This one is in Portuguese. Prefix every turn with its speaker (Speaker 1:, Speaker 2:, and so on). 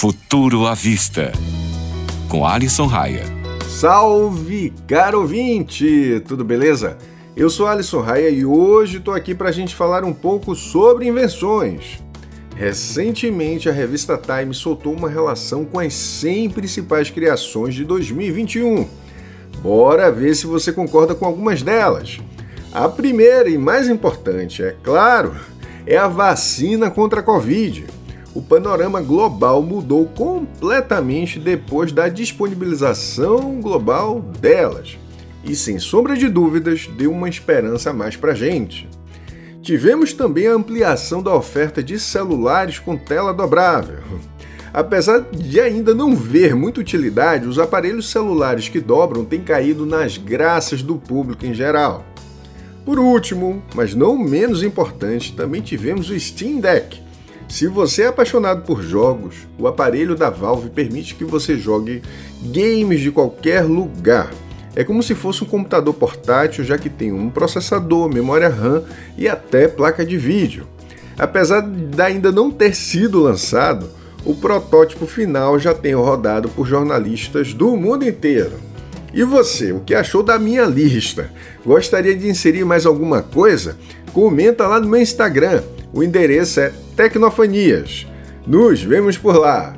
Speaker 1: Futuro à Vista, com Alisson Raia.
Speaker 2: Salve, caro ouvinte! Tudo beleza? Eu sou Alisson Raia e hoje estou aqui para a gente falar um pouco sobre invenções. Recentemente, a revista Time soltou uma relação com as 100 principais criações de 2021. Bora ver se você concorda com algumas delas. A primeira e mais importante, é claro, é a vacina contra a Covid. O panorama global mudou completamente depois da disponibilização global delas. E sem sombra de dúvidas, deu uma esperança a mais para gente. Tivemos também a ampliação da oferta de celulares com tela dobrável. Apesar de ainda não ver muita utilidade, os aparelhos celulares que dobram têm caído nas graças do público em geral. Por último, mas não menos importante, também tivemos o Steam Deck. Se você é apaixonado por jogos, o aparelho da Valve permite que você jogue games de qualquer lugar. É como se fosse um computador portátil, já que tem um processador, memória RAM e até placa de vídeo. Apesar de ainda não ter sido lançado, o protótipo final já tem rodado por jornalistas do mundo inteiro. E você, o que achou da minha lista? Gostaria de inserir mais alguma coisa? Comenta lá no meu Instagram. O endereço é Tecnofanias. Nos vemos por lá!